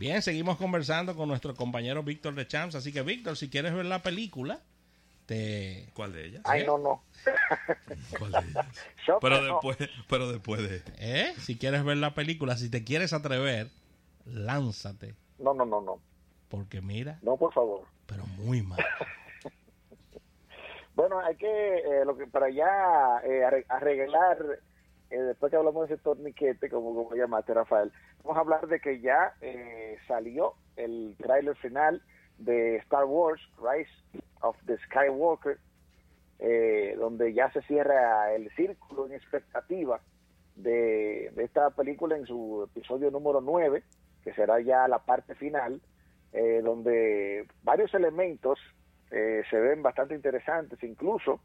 Bien, seguimos conversando con nuestro compañero Víctor de Champs. Así que, Víctor, si quieres ver la película, te... ¿Cuál de ellas? Ay, no, no. ¿Cuál de ellas? Pero después, pero después de... ¿Eh? Si quieres ver la película, si te quieres atrever, lánzate. No, no, no, no. Porque mira, No, por favor. pero muy mal. Bueno, hay que, eh, lo que para ya eh, arre- arreglar, eh, después que hablamos de ese torniquete, como, como llamaste, Rafael, vamos a hablar de que ya eh, salió el tráiler final de Star Wars, Rise of the Skywalker, eh, donde ya se cierra el círculo en expectativa de, de esta película en su episodio número 9, que será ya la parte final, eh, donde varios elementos se ven bastante interesantes, incluso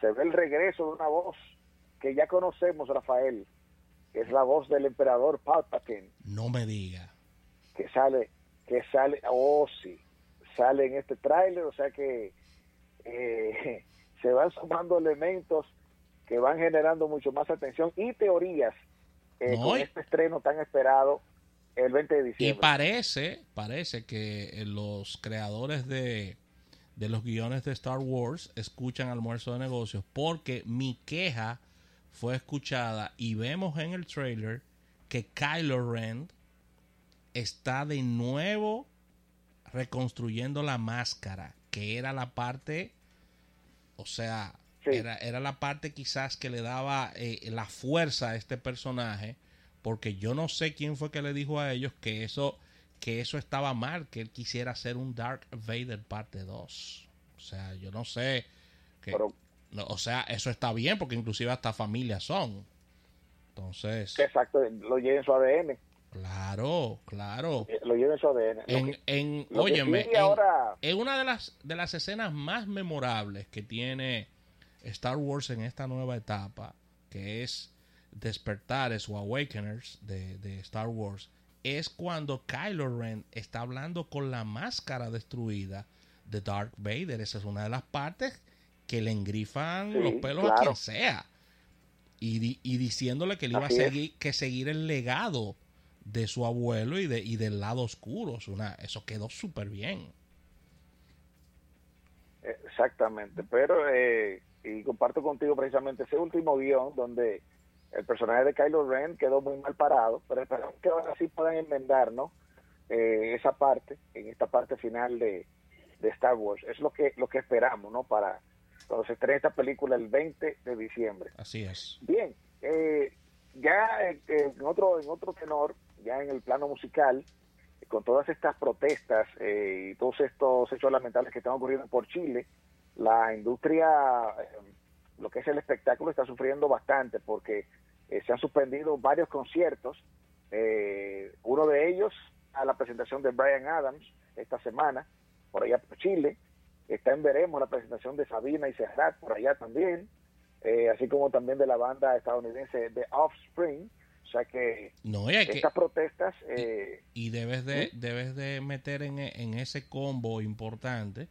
se ve el regreso de una voz que ya conocemos, Rafael, que es la voz del emperador Palpatine, No me diga. que sale, que sale, oh sí, sale en este tráiler, o sea que eh, se van sumando elementos que van generando mucho más atención y teorías eh, No, con y- este estreno tan esperado el 20 de Y diciembre. parece, parece que eh, los creadores de, de los guiones de Star Wars escuchan Almuerzo de Negocios porque mi queja fue escuchada y vemos en el trailer que Kylo Ren está de nuevo reconstruyendo la máscara, que era la parte, o sea, Sí. era, era la parte quizás que le daba eh, la fuerza a este personaje, porque yo no sé quién fue que le dijo a ellos que eso, que eso estaba mal, que él quisiera hacer un Dark Vader parte 2. O sea, yo no sé. Que, Pero- o sea, eso está bien, porque inclusive hasta familias son. Entonces, Exacto, lo lleva en su ADN, claro, claro. eh, lo lleva en su ADN. En, que- en, óyeme, en- ahora- en una de las, de las escenas más memorables que tiene Star Wars en esta nueva etapa, que es Despertares o Awakeners de, de Star Wars, es cuando Kylo Ren está hablando con la máscara destruida de Darth Vader. Esa es una de las partes que le engrifan Sí, los pelos a quien sea. Y, y diciéndole que él iba a es. seguir, que seguir el legado de su abuelo y, de, y del lado oscuro. Una, eso quedó súper bien. Exactamente, pero eh, y comparto contigo precisamente ese último guion donde el personaje de Kylo Ren quedó muy mal parado, pero esperamos que ahora sí puedan enmendar, ¿no? Eh, esa parte, en esta parte final de, de Star Wars. Es lo que lo que esperamos, ¿no? Para cuando se estrene esta película el 20 de diciembre. Así es. Bien, eh, ya eh, en otro en otro tenor, ya en el plano musical, con todas estas protestas eh, y todos estos hechos lamentables que están ocurriendo por Chile, la industria, eh, lo que es el espectáculo, está sufriendo bastante porque eh, se han suspendido varios conciertos. eh, uno de ellos a la presentación de Brian Adams esta semana, por allá por Chile. Está en Veremos la presentación de Sabina y Serrat por allá también eh, así como también de la banda estadounidense The Offspring. O sea que No, hay que, estas protestas, eh, y debes de, debes de meter en, en ese combo importante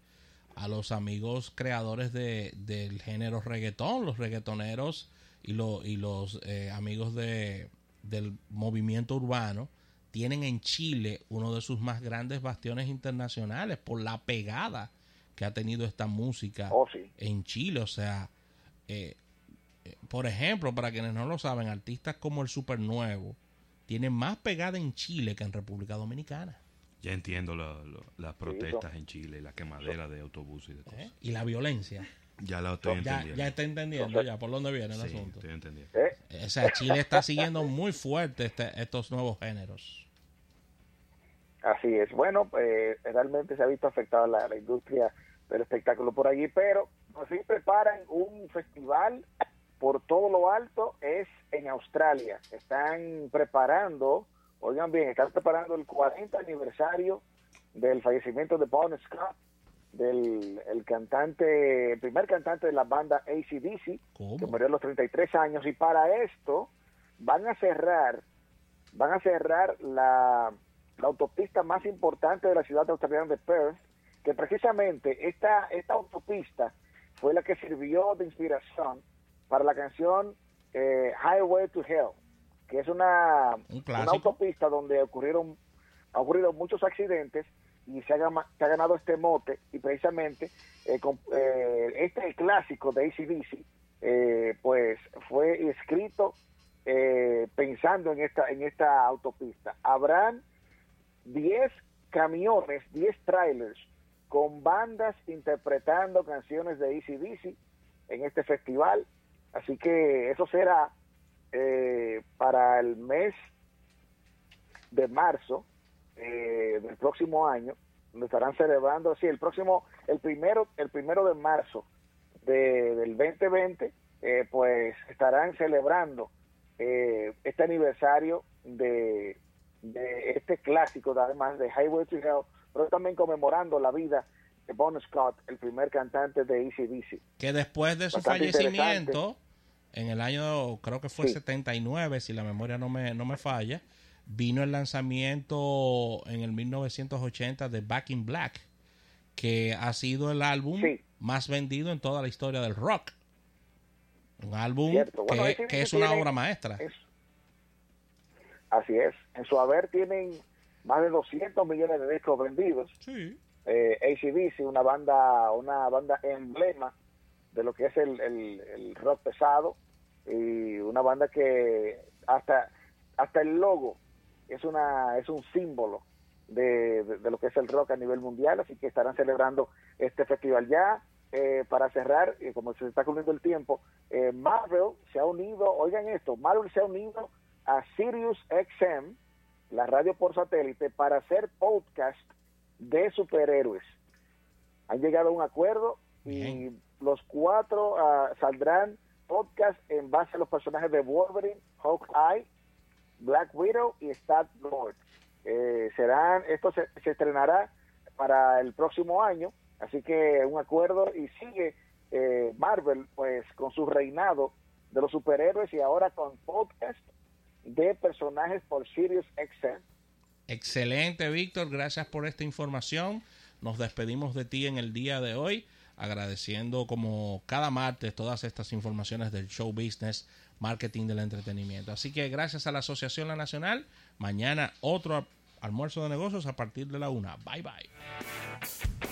a los amigos creadores de, del género reggaetón, los reggaetoneros y, lo- y los eh, amigos de, del movimiento urbano tienen en Chile uno de sus más grandes bastiones internacionales por la pegada que ha tenido esta música oh sí, en Chile. O sea, eh, eh, por ejemplo, para quienes no lo saben, artistas como el Super Nuevo tienen más pegada en Chile que en República Dominicana. Ya entiendo la- lo- las protestas en Chile, la quemadera de autobuses y de cosas. ¿eh? Y la violencia. Ya lo estoy Ya, entendiendo. ya está entendiendo ya por dónde viene el sí, asunto. estoy entendiendo. ¿eh? O sea, Chile está siguiendo muy fuerte este- estos nuevos géneros. así es. Bueno, eh, realmente se ha visto afectada la, la industria del espectáculo por allí, pero por fin preparan un festival por todo lo alto, es en Australia. Están preparando, oigan bien, están preparando el 40 aniversario del fallecimiento de Bon Scott, del el cantante, el primer cantante de la banda ACDC, ¿Cómo? que murió a los 33 años y para esto van a cerrar van a cerrar la, la autopista más importante de la ciudad australiana de Perth que precisamente esta esta autopista fue la que sirvió de inspiración para la canción eh, Highway to Hell que es una, Un una autopista donde ocurrieron ha ocurrido muchos accidentes y se ha, ha ganado este mote y precisamente eh, eh, este clásico de ACDC eh, pues fue escrito pensando en esta en esta autopista. Habrán 10 camiones, 10 trailers con bandas interpretando canciones de ACDC en este festival. Así que eso será para el mes de marzo eh, del próximo año, donde estarán celebrando, sí, el próximo, el primero, el primero de marzo de, del 2020, eh, pues estarán celebrando eh, este aniversario de, de este clásico, además de Highway to Hell, pero también conmemorando la vida de Bon Scott, el primer cantante de ACDC. Que después de su fallecimiento, en el año, creo que fue 79, si la memoria no me, no me falla, vino el lanzamiento en el 1980 de Back in Black, que ha sido el álbum más vendido en toda la historia del rock. Un álbum que, es una obra maestra. así es. En su haber tienen más de 200 millones de discos vendidos. Sí. Eh, ACDC, una banda, una banda emblema de lo que es el, el rock pesado y una banda que hasta hasta el logo es una es un símbolo de, lo que es el rock a nivel mundial, así que estarán celebrando este festival ya. Eh, para cerrar, y como se está cumpliendo el tiempo, eh, Marvel se ha unido, oigan esto, Marvel se ha unido a Sirius XM, la radio por satélite, para hacer podcast de superhéroes. Han llegado a un acuerdo y los cuatro ah, saldrán podcast en base a los personajes de Wolverine, Hawkeye, Black Widow y Star Lord. Eh, serán, esto se, estrenará para el próximo año, así que un acuerdo y sigue eh, Marvel pues con su reinado de los superhéroes y ahora con podcast de personajes por Sirius XM. Excelente, Víctor, gracias por esta información. Nos despedimos de ti en el día de hoy, agradeciendo como cada martes todas estas informaciones del show business marketing del entretenimiento. Así que gracias a la Asociación La Nacional, mañana otro almuerzo de negocios a partir de la una. Bye bye.